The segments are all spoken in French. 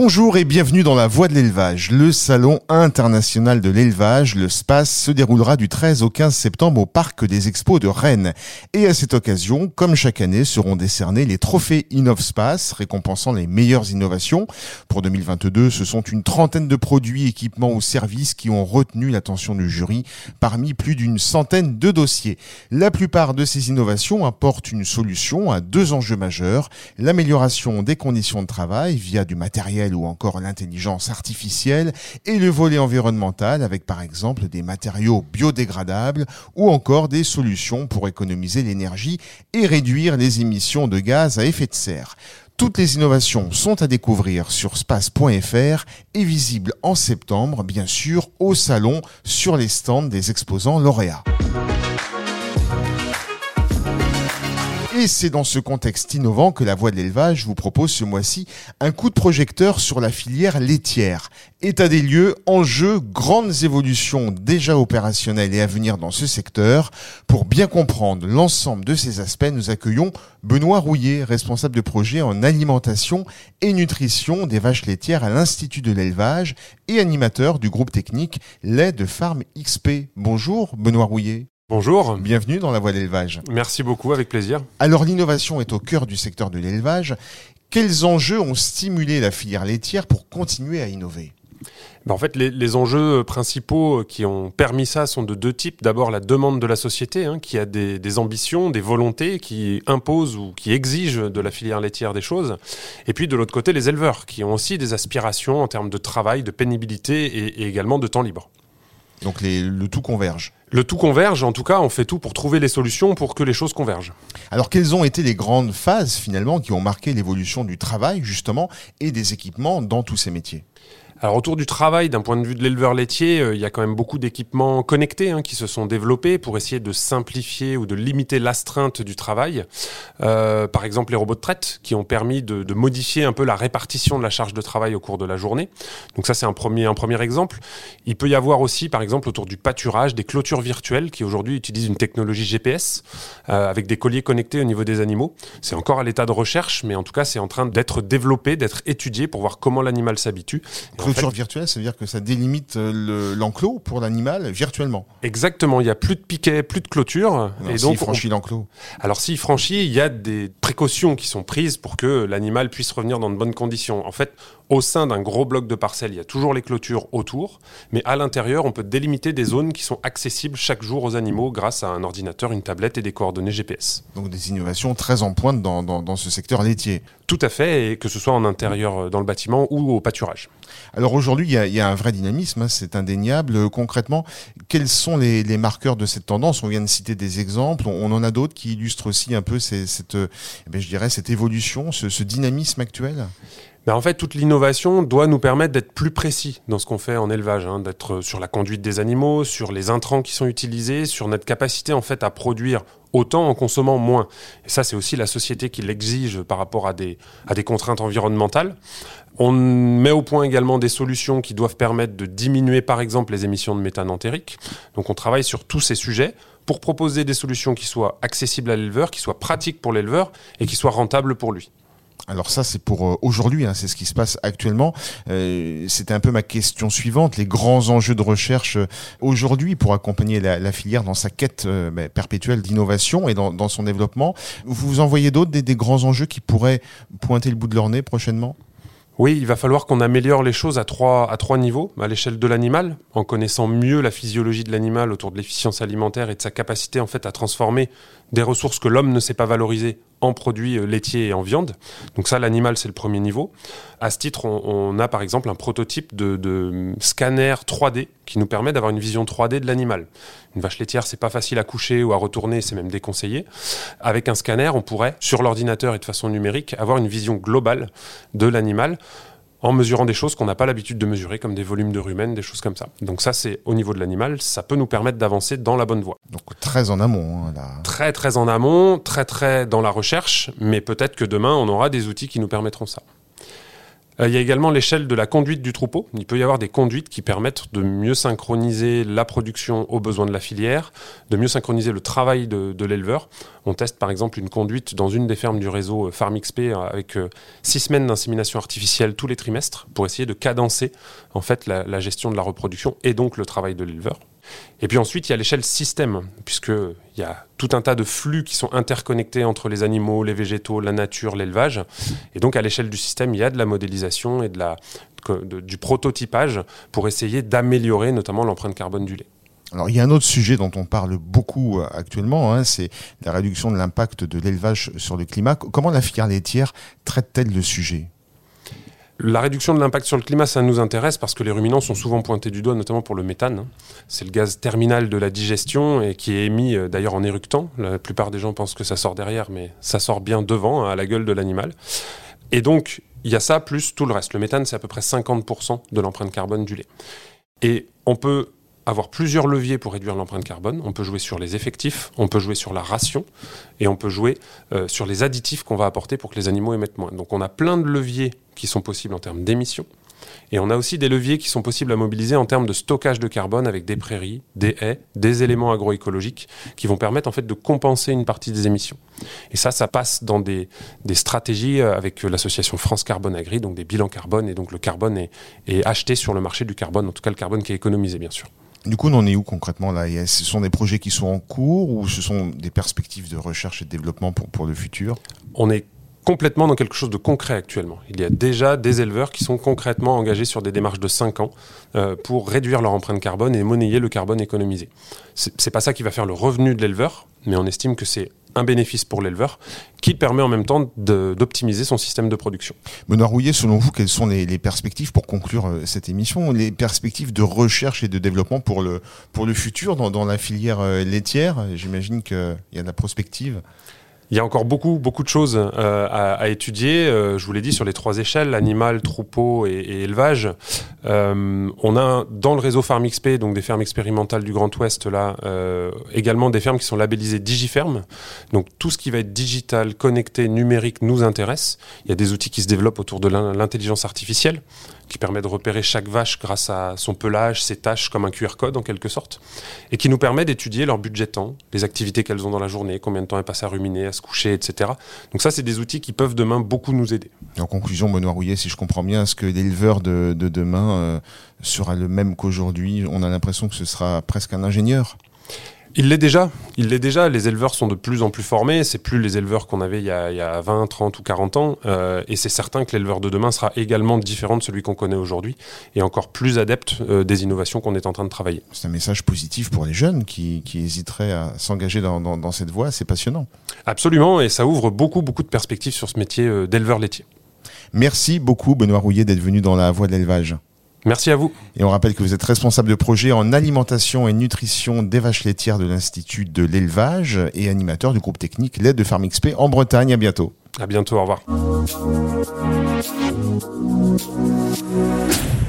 Bonjour et bienvenue dans la Voie de l'élevage. Le salon international de l'élevage, le SPACE, se déroulera du 13 au 15 septembre au parc des expos de Rennes. Et à cette occasion, comme chaque année, seront décernés les trophées InnovSpace, récompensant les meilleures innovations. Pour 2022, ce sont une trentaine de produits, équipements ou services qui ont retenu l'attention du jury parmi plus d'une centaine de dossiers. La plupart de ces innovations apportent une solution à deux enjeux majeurs, l'amélioration des conditions de travail via du matériel ou encore l'intelligence artificielle et le volet environnemental avec par exemple des matériaux biodégradables ou encore des solutions pour économiser l'énergie et réduire les émissions de gaz à effet de serre. Toutes les innovations sont à découvrir sur space.fr et visibles en septembre, bien sûr, au salon sur les stands des exposants lauréats. Et c'est dans ce contexte innovant que la Voix de l'élevage vous propose ce mois-ci un coup de projecteur sur la filière laitière. État des lieux, enjeux, grandes évolutions déjà opérationnelles et à venir dans ce secteur. Pour bien comprendre l'ensemble de ces aspects, nous accueillons Benoît Rouillet, responsable de projet en alimentation et nutrition des vaches laitières à l'Institut de l'élevage et animateur du groupe technique lait de Farm XP. Bonjour Benoît Rouillet. Bonjour. Bienvenue dans la voie de l'élevage. Merci beaucoup, avec plaisir. Alors l'innovation est au cœur du secteur de l'élevage. Quels enjeux ont stimulé la filière laitière pour continuer à innover? Ben, en fait, les, enjeux principaux qui ont permis ça sont de deux types. D'abord, la demande de la société, hein, qui a des, des, ambitions, des volontés, qui impose ou qui exige de la filière laitière des choses. Et puis, de l'autre côté, les éleveurs, qui ont aussi des aspirations en termes de travail, de pénibilité et, et également de temps libre. Donc les, le tout converge. Le tout converge, en tout cas, on fait tout pour trouver les solutions pour que les choses convergent. Alors quelles ont été les grandes phases finalement qui ont marqué l'évolution du travail justement et des équipements dans tous ces métiers? Alors autour du travail, d'un point de vue de l'éleveur laitier, euh, il y a quand même beaucoup d'équipements connectés hein, qui se sont développés pour essayer de simplifier ou de limiter l'astreinte du travail. Euh, par exemple, les robots de traite qui ont permis de, modifier un peu la répartition de la charge de travail au cours de la journée. Donc ça, c'est un premier, un premier exemple. Il peut y avoir aussi, par exemple, autour du pâturage, des clôtures virtuelles qui aujourd'hui utilisent une technologie GPS euh, avec des colliers connectés au niveau des animaux. C'est encore à l'état de recherche, mais en tout cas, c'est en train d'être développé, d'être étudié pour voir comment l'animal s'habitue clôture virtuelle, ça veut dire que ça délimite euh, l'enclos pour l'animal virtuellement. Exactement, il n'y a plus de piquet, plus de clôture. et donc, s'il franchit l'enclos Alors s'il franchit, il y a des précautions qui sont prises pour que l'animal puisse revenir dans de bonnes conditions. En fait, au sein d'un gros bloc de parcelles, il y a toujours les clôtures autour, mais à l'intérieur, on peut délimiter des zones qui sont accessibles chaque jour aux animaux grâce à un ordinateur, une tablette et des coordonnées GPS. Donc des innovations très en pointe dans, dans, dans ce secteur laitier. Tout à fait, et que ce soit en intérieur euh, dans le bâtiment ou au pâturage. Alors aujourd'hui, il y, a, un vrai dynamisme, hein, c'est indéniable. Concrètement, quels sont les, marqueurs de cette tendance? On vient de citer des exemples, on, en a d'autres qui illustrent aussi un peu cette, eh je dirais, cette évolution, ce dynamisme actuel? Ben en fait, toute l'innovation doit nous permettre d'être plus précis dans ce qu'on fait en élevage, hein, d'être sur la conduite des animaux, sur les intrants qui sont utilisés, sur notre capacité en fait à produire autant en consommant moins. Et ça, c'est aussi la société qui l'exige par rapport à des, à des contraintes environnementales. On met au point également des solutions qui doivent permettre de diminuer, par exemple, les émissions de méthane entérique. Donc, on travaille sur tous ces sujets pour proposer des solutions qui soient accessibles à l'éleveur, qui soient pratiques pour l'éleveur et qui soient rentables pour lui. Alors ça, c'est pour euh, aujourd'hui, hein, c'est ce qui se passe actuellement. Euh, C'était un peu ma question suivante, les grands enjeux de recherche euh, aujourd'hui pour accompagner la, filière dans sa quête bah, perpétuelle d'innovation et dans, son développement. Vous en voyez d'autres, des, des grands enjeux qui pourraient pointer le bout de leur nez prochainement? Oui, il va falloir qu'on améliore les choses à trois, à trois niveaux. À l'échelle de l'animal, en connaissant mieux la physiologie de l'animal autour de l'efficience alimentaire et de sa capacité en fait à transformer des ressources que l'homme ne sait pas valoriser en produits euh, laitiers et en viande. Donc ça, l'animal, c'est le premier niveau. À ce titre, on, a par exemple un prototype de, de, scanner 3D qui nous permet d'avoir une vision 3D de l'animal. Une vache laitière, c'est pas facile à coucher ou à retourner, c'est même déconseillé. Avec un scanner, on pourrait, sur l'ordinateur et de façon numérique, avoir une vision globale de l'animal en mesurant des choses qu'on n'a pas l'habitude de mesurer, comme des volumes de rumen, des choses comme ça. Donc ça, c'est au niveau de l'animal, ça peut nous permettre d'avancer dans la bonne voie. Donc très en amont. Hein, là. Très très en amont, très très dans la recherche, mais peut-être que demain, on aura des outils qui nous permettront ça. Euh, il y a également l'échelle de la conduite du troupeau. Il peut y avoir des conduites qui permettent de mieux synchroniser la production aux besoins de la filière, de mieux synchroniser le travail de, l'éleveur. On teste par exemple une conduite dans une des fermes du réseau FarmXP avec six semaines d'insémination artificielle tous les trimestres pour essayer de cadencer en fait la gestion de la reproduction et donc le travail de l'éleveur. Et puis ensuite, il y a l'échelle système, puisqu'il y a tout un tas de flux qui sont interconnectés entre les animaux, les végétaux, la nature, l'élevage. Et donc, à l'échelle du système, il y a de la modélisation et de la, du prototypage pour essayer d'améliorer notamment l'empreinte carbone du lait. Alors il y a un autre sujet dont on parle beaucoup euh, actuellement, hein, c'est la réduction de l'impact de l'élevage sur le climat. Comment la filière laitière traite-t-elle le sujet? La réduction de l'impact sur le climat, ça nous intéresse parce que les ruminants sont souvent pointés du doigt, notamment pour le méthane. C'est le gaz terminal de la digestion et qui est émis euh, d'ailleurs en éructant. La plupart des gens pensent que ça sort derrière, mais ça sort bien devant, hein, à la gueule de l'animal. Et donc, il y a ça plus tout le reste. Le méthane, c'est à peu près 50% de l'empreinte carbone du lait. Et on peut avoir plusieurs leviers pour réduire l'empreinte carbone. On peut jouer sur les effectifs, on peut jouer sur la ration et on peut jouer euh, sur les additifs qu'on va apporter pour que les animaux émettent moins. Donc on a plein de leviers qui sont possibles en termes d'émissions. Et on a aussi des leviers qui sont possibles à mobiliser en termes de stockage de carbone avec des prairies, des haies, des éléments agroécologiques qui vont permettre en fait de compenser une partie des émissions. Et ça, ça passe dans des, stratégies euh, avec l'association France Carbone Agri, donc des bilans carbone, et donc le carbone est acheté sur le marché du carbone, en tout cas le carbone qui est économisé bien sûr. Du coup, on en est où concrètement là Ce sont des projets qui sont en cours ou ce sont des perspectives de recherche et de développement pour, pour le futur? On est complètement dans quelque chose de concret actuellement. Il y a déjà des éleveurs qui sont concrètement engagés sur des démarches de 5 ans euh, pour réduire leur empreinte carbone et monnayer le carbone économisé. C'est pas ça qui va faire le revenu de l'éleveur, mais on estime que c'est un bénéfice pour l'éleveur qui permet en même temps d'optimiser son système de production. Benoît Rouillet, selon vous, quelles sont les, perspectives pour conclure euh, cette émission, les perspectives de recherche et de développement pour le, pour le futur dans, dans la filière euh, laitière? J'imagine qu'il y a de la prospective. Il y a encore beaucoup, beaucoup de choses euh, à, étudier. Euh, je vous l'ai dit sur les trois échelles animal, troupeau et, élevage. Euh, on a dans le réseau FarmXP, donc des fermes expérimentales du Grand Ouest, là, également des fermes qui sont labellisées Digiferm. Donc tout ce qui va être digital, connecté, numérique nous intéresse. Il y a des outils qui se développent autour de l'intelligence artificielle qui permet de repérer chaque vache grâce à son pelage, ses tâches, comme un QR code en quelque sorte, et qui nous permet d'étudier leur budget temps, les activités qu'elles ont dans la journée, combien de temps elles passent à ruminer, à se coucher, etc. Donc ça, c'est des outils qui peuvent demain beaucoup nous aider. En conclusion, Benoît Rouillet, si je comprends bien, est-ce que l'éleveur de, demain euh, sera le même qu'aujourd'hui? On a l'impression que ce sera presque un ingénieur? Il l'est déjà. Il l'est déjà. Les éleveurs sont de plus en plus formés. C'est plus les éleveurs qu'on avait il y, a, 20, 30 ou 40 ans. Euh, et c'est certain que l'éleveur de demain sera également différent de celui qu'on connaît aujourd'hui et encore plus adepte euh, des innovations qu'on est en train de travailler. C'est un message positif pour les jeunes qui, hésiteraient à s'engager dans, cette voie. C'est passionnant. Absolument. Et ça ouvre beaucoup, beaucoup de perspectives sur ce métier euh, d'éleveur laitier. Merci beaucoup, Benoît Rouillet, d'être venu dans la voie de l'élevage. Merci à vous. Et on rappelle que vous êtes responsable de projet en alimentation et nutrition des vaches laitières de l'Institut de l'élevage et animateur du groupe technique Lait de Farm XP en Bretagne. À bientôt. À bientôt, au revoir.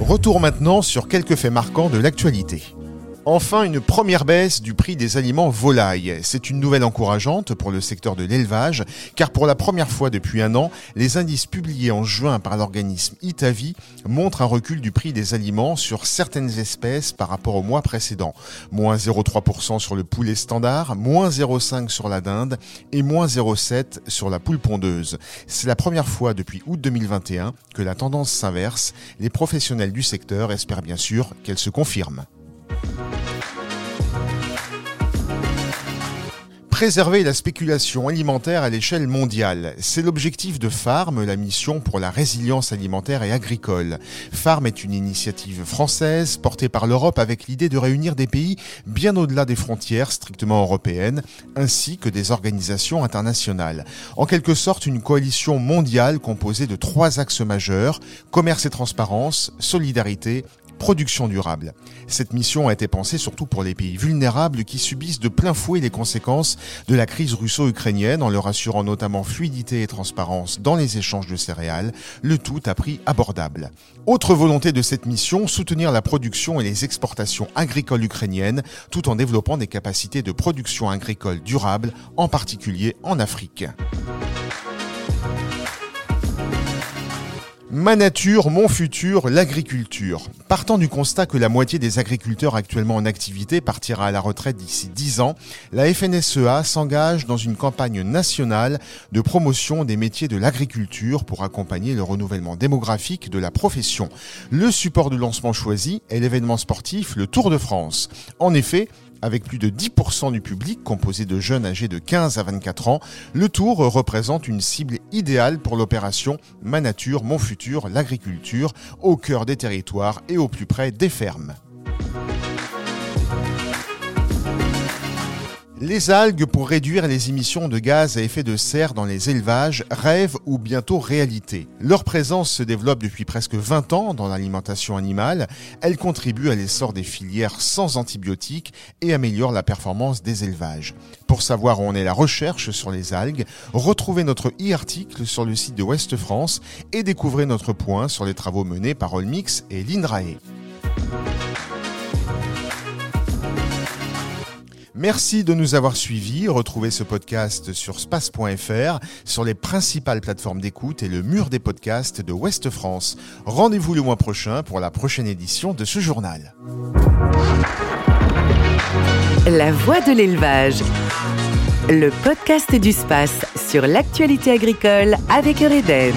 Retour maintenant sur quelques faits marquants de l'actualité. Enfin, une première baisse du prix des aliments volailles. C'est une nouvelle encourageante pour le secteur de l'élevage, car pour la première fois depuis un an, les indices publiés en juin par l'organisme Itavi montrent un recul du prix des aliments sur certaines espèces par rapport au mois précédent. Moins 0,3% sur le poulet standard, moins 0,5% sur la dinde et moins 0,7% sur la poule pondeuse. C'est la première fois depuis août 2021 que la tendance s'inverse. Les professionnels du secteur espèrent bien sûr qu'elle se confirme. Préserver la spéculation alimentaire à l'échelle mondiale, c'est l'objectif de Farm, la mission pour la résilience alimentaire et agricole. Farm est une initiative française portée par l'Europe avec l'idée de réunir des pays bien au-delà des frontières strictement européennes, ainsi que des organisations internationales. En quelque sorte, une coalition mondiale composée de trois axes majeurs, commerce et transparence, solidarité production durable. Cette mission a été pensée surtout pour les pays vulnérables qui subissent de plein fouet les conséquences de la crise russo-ukrainienne en leur assurant notamment fluidité et transparence dans les échanges de céréales, le tout à prix abordable. Autre volonté de cette mission, soutenir la production et les exportations agricoles ukrainiennes tout en développant des capacités de production agricole durable, en particulier en Afrique. Ma nature, mon futur, l'agriculture. Partant du constat que la moitié des agriculteurs actuellement en activité partira à la retraite d'ici 10 ans, la FNSEA s'engage dans une campagne nationale de promotion des métiers de l'agriculture pour accompagner le renouvellement démographique de la profession. Le support de lancement choisi est l'événement sportif le Tour de France. En effet, avec plus de 10% du public composé de jeunes âgés de 15 à 24 ans, le Tour représente une cible idéale pour l'opération Ma nature, mon futur, l'agriculture, au cœur des territoires et au plus près des fermes. Les algues pour réduire les émissions de gaz à effet de serre dans les élevages rêvent ou bientôt réalité. Leur présence se développe depuis presque 20 ans dans l'alimentation animale. Elles contribuent à l'essor des filières sans antibiotiques et améliorent la performance des élevages. Pour savoir où en est la recherche sur les algues, retrouvez notre e-article sur le site de Ouest France et découvrez notre point sur les travaux menés par Olmix et l'INRAE. Merci de nous avoir suivis. Retrouvez ce podcast sur space.fr, sur les principales plateformes d'écoute et le mur des podcasts de Ouest France. Rendez-vous le mois prochain pour la prochaine édition de ce journal. La voix de l'élevage. Le podcast du space sur l'actualité agricole avec Eureden.